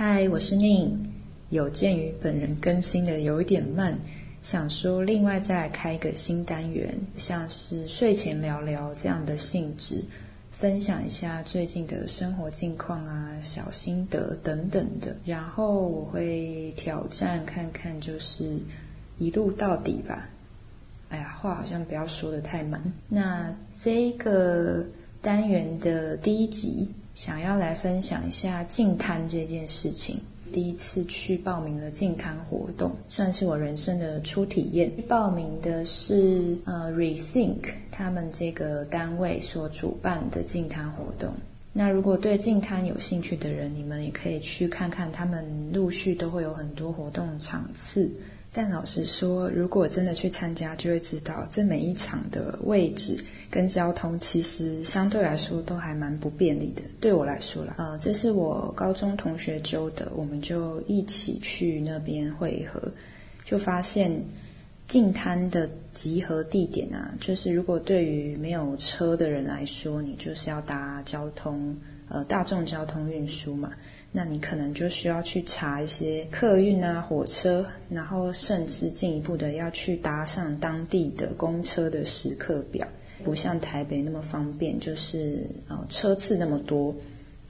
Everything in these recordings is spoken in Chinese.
嗨，我是宁。有鉴于本人更新的有一点慢，想说另外再开一个新单元，像是睡前聊聊这样的性质，分享一下最近的生活近况啊、小心得等等的。然后我会挑战看看，就是一路到底吧。哎呀，话好像不要说的太满。那这个单元的第一集。想要来分享一下净滩这件事情。第一次去报名了净滩活动，算是我人生的初体验。报名的是呃 Rethink 他们这个单位所主办的净滩活动。那如果对净滩有兴趣的人，你们也可以去看看，他们陆续都会有很多活动场次。但老实说，如果真的去参加，就会知道这每一场的位置跟交通，其实相对来说都还蛮不便利的。对我来说啦，呃，这是我高中同学揪的，我们就一起去那边汇合，就发现近滩的集合地点啊，就是如果对于没有车的人来说，你就是要搭交通，呃，大众交通运输嘛。那你可能就需要去查一些客运啊、火车，然后甚至进一步的要去搭上当地的公车的时刻表，不像台北那么方便，就是呃车次那么多。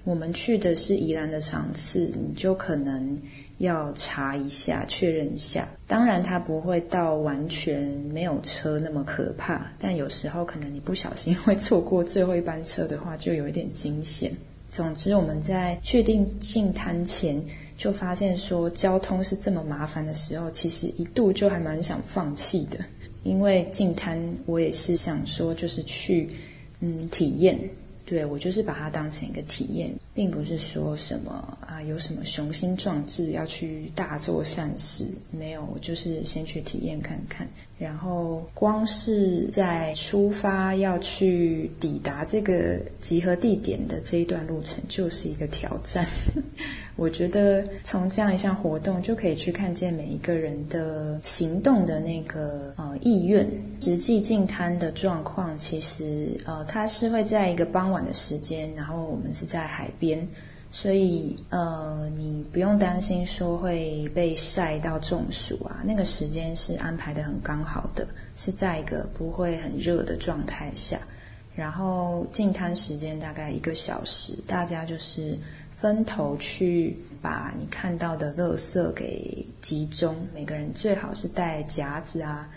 我们去的是宜兰的场次，你就可能要查一下、确认一下。当然，它不会到完全没有车那么可怕，但有时候可能你不小心会错过最后一班车的话，就有一点惊险。总之，我们在确定进滩前就发现说交通是这么麻烦的时候，其实一度就还蛮想放弃的。因为进滩，我也是想说就是去嗯体验，对我就是把它当成一个体验，并不是说什么啊有什么雄心壮志要去大做善事，没有，我就是先去体验看看。然后，光是在出发要去抵达这个集合地点的这一段路程，就是一个挑战。我觉得从这样一项活动，就可以去看见每一个人的行动的那个呃意愿。实际进滩的状况，其实呃，它是会在一个傍晚的时间，然后我们是在海边。所以，呃，你不用担心说会被晒到中暑啊。那个时间是安排的很刚好的，是在一个不会很热的状态下。然后进滩时间大概一个小时，大家就是分头去把你看到的垃圾给集中。每个人最好是带夹子啊。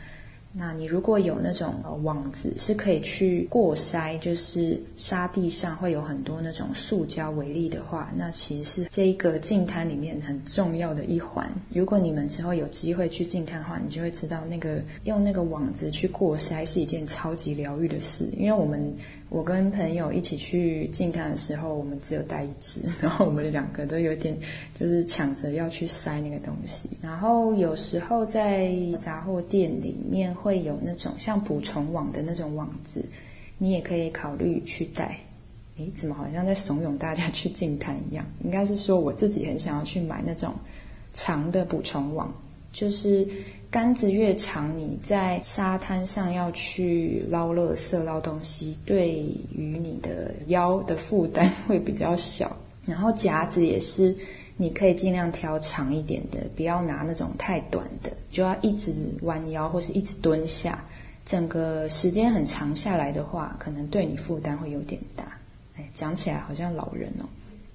那你如果有那种呃网子，是可以去过筛，就是沙地上会有很多那种塑胶微粒的话，那其实是这个净滩里面很重要的一环。如果你们之后有机会去净滩的话，你就会知道那个用那个网子去过筛是一件超级疗愈的事，因为我们。我跟朋友一起去进看的时候，我们只有带一只，然后我们两个都有点就是抢着要去塞那个东西。然后有时候在杂货店里面会有那种像捕虫网的那种网子，你也可以考虑去带。诶，怎么好像在怂恿大家去进看一样？应该是说我自己很想要去买那种长的捕虫网，就是。杆子越长，你在沙滩上要去捞垃圾、捞东西，对于你的腰的负担会比较小。然后夹子也是，你可以尽量挑长一点的，不要拿那种太短的，就要一直弯腰或是一直蹲下，整个时间很长下来的话，可能对你负担会有点大。哎，讲起来好像老人哦。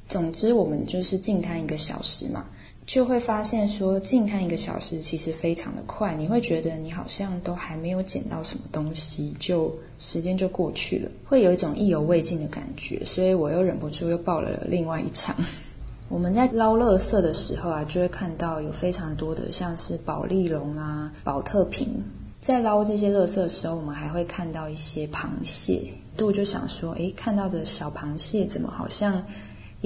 总之，我们就是静看一个小时嘛。就会发现说，近看一个小时其实非常的快，你会觉得你好像都还没有捡到什么东西，就时间就过去了，会有一种意犹未尽的感觉。所以我又忍不住又报了另外一场。我们在捞垃圾的时候啊，就会看到有非常多的像是宝丽龙啊、宝特瓶。在捞这些垃圾的时候，我们还会看到一些螃蟹。度就想说，诶，看到的小螃蟹怎么好像？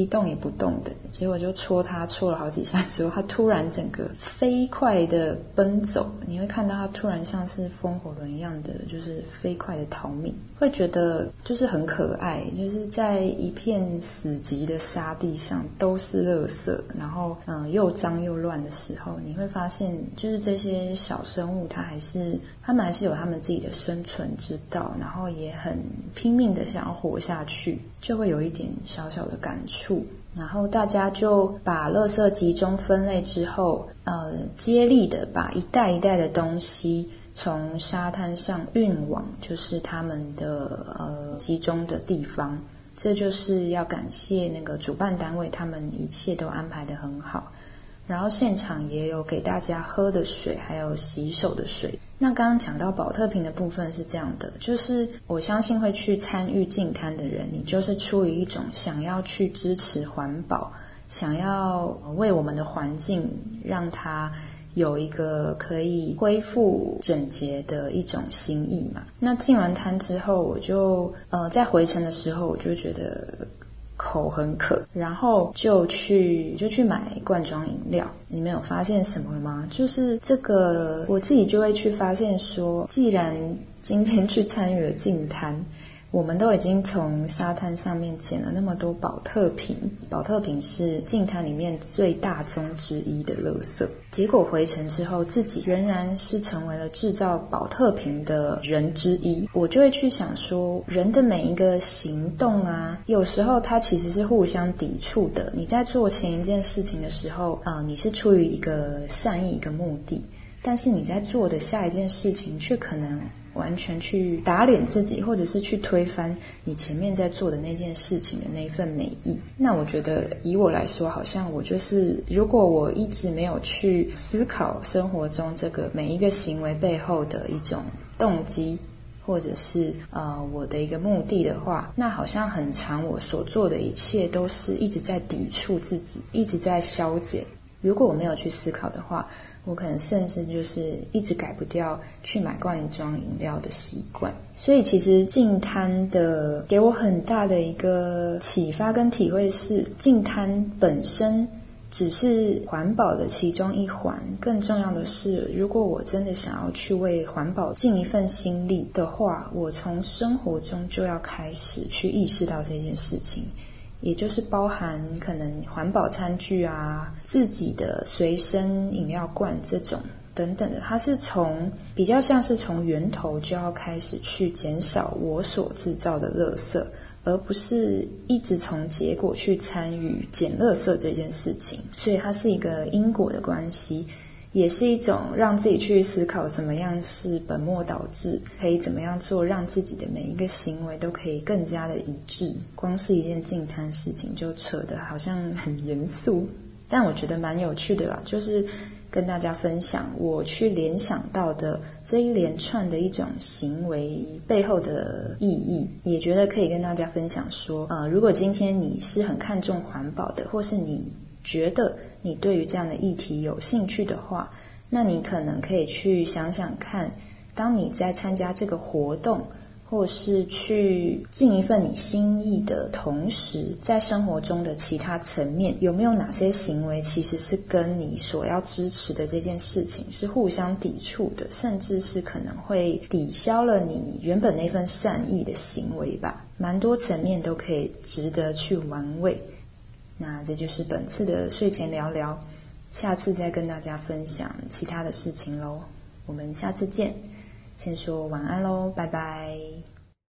一动也不动的，结果就戳它，戳了好几下之后，它突然整个飞快的奔走，你会看到它突然像是风火轮一样的，就是飞快的逃命，会觉得就是很可爱，就是在一片死寂的沙地上都是垃圾，然后嗯又脏又乱的时候，你会发现就是这些小生物，它还是它们还是有它们自己的生存之道，然后也很拼命的想要活下去。就会有一点小小的感触。然后大家就把垃圾集中分类之后，呃，接力的把一袋一袋的东西从沙滩上运往就是他们的呃集中的地方。这就是要感谢那个主办单位，他们一切都安排的很好。然后现场也有给大家喝的水，还有洗手的水。那刚刚讲到保特瓶的部分是这样的，就是我相信会去参与净滩的人，你就是出于一种想要去支持环保，想要为我们的环境让它有一个可以恢复整洁的一种心意嘛。那进完滩之后，我就呃在回程的时候，我就觉得。口很渴，然后就去就去买罐装饮料。你们有发现什么吗？就是这个，我自己就会去发现说，既然今天去参与了净滩。我们都已经从沙滩上面捡了那么多保特瓶，保特瓶是净滩里面最大宗之一的垃圾。结果回程之后，自己仍然是成为了制造保特瓶的人之一。我就会去想说，人的每一个行动啊，有时候它其实是互相抵触的。你在做前一件事情的时候，啊，你是出于一个善意、一个目的，但是你在做的下一件事情却可能。完全去打脸自己，或者是去推翻你前面在做的那件事情的那一份美意。那我觉得，以我来说，好像我就是，如果我一直没有去思考生活中这个每一个行为背后的一种动机，或者是呃我的一个目的的话，那好像很长我所做的一切都是一直在抵触自己，一直在消减。如果我没有去思考的话，我可能甚至就是一直改不掉去买罐装饮料的习惯，所以其实净滩的给我很大的一个启发跟体会是，净滩本身只是环保的其中一环，更重要的是，如果我真的想要去为环保尽一份心力的话，我从生活中就要开始去意识到这件事情。也就是包含可能环保餐具啊、自己的随身饮料罐这种等等的，它是从比较像是从源头就要开始去减少我所制造的垃圾，而不是一直从结果去参与减垃圾这件事情。所以它是一个因果的关系。也是一种让自己去思考怎么样是本末倒置，可以怎么样做，让自己的每一个行为都可以更加的一致。光是一件净摊事情就扯得好像很严肃，但我觉得蛮有趣的啦，就是跟大家分享我去联想到的这一连串的一种行为背后的意义，也觉得可以跟大家分享说，呃，如果今天你是很看重环保的，或是你。觉得你对于这样的议题有兴趣的话，那你可能可以去想想看，当你在参加这个活动，或是去尽一份你心意的同时，在生活中的其他层面，有没有哪些行为其实是跟你所要支持的这件事情是互相抵触的，甚至是可能会抵消了你原本那份善意的行为吧？蛮多层面都可以值得去玩味。那这就是本次的睡前聊聊，下次再跟大家分享其他的事情喽。我们下次见，先说晚安喽，拜拜。